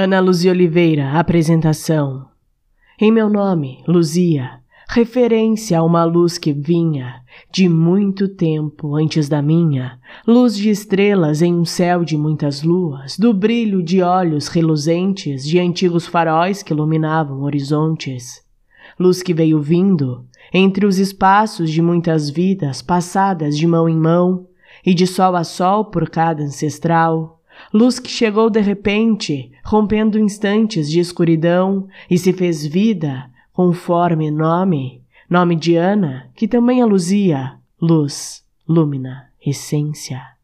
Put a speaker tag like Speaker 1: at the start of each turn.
Speaker 1: Ana Luzia Oliveira, apresentação. Em meu nome, Luzia, referência a uma luz que vinha de muito tempo antes da minha, luz de estrelas em um céu de muitas luas, do brilho de olhos reluzentes de antigos faróis que iluminavam horizontes. Luz que veio vindo entre os espaços de muitas vidas passadas de mão em mão e de sol a sol por cada ancestral luz que chegou de repente, rompendo instantes de escuridão e se fez vida, conforme nome, nome de Ana, que também a luzia, luz, lúmina, essência.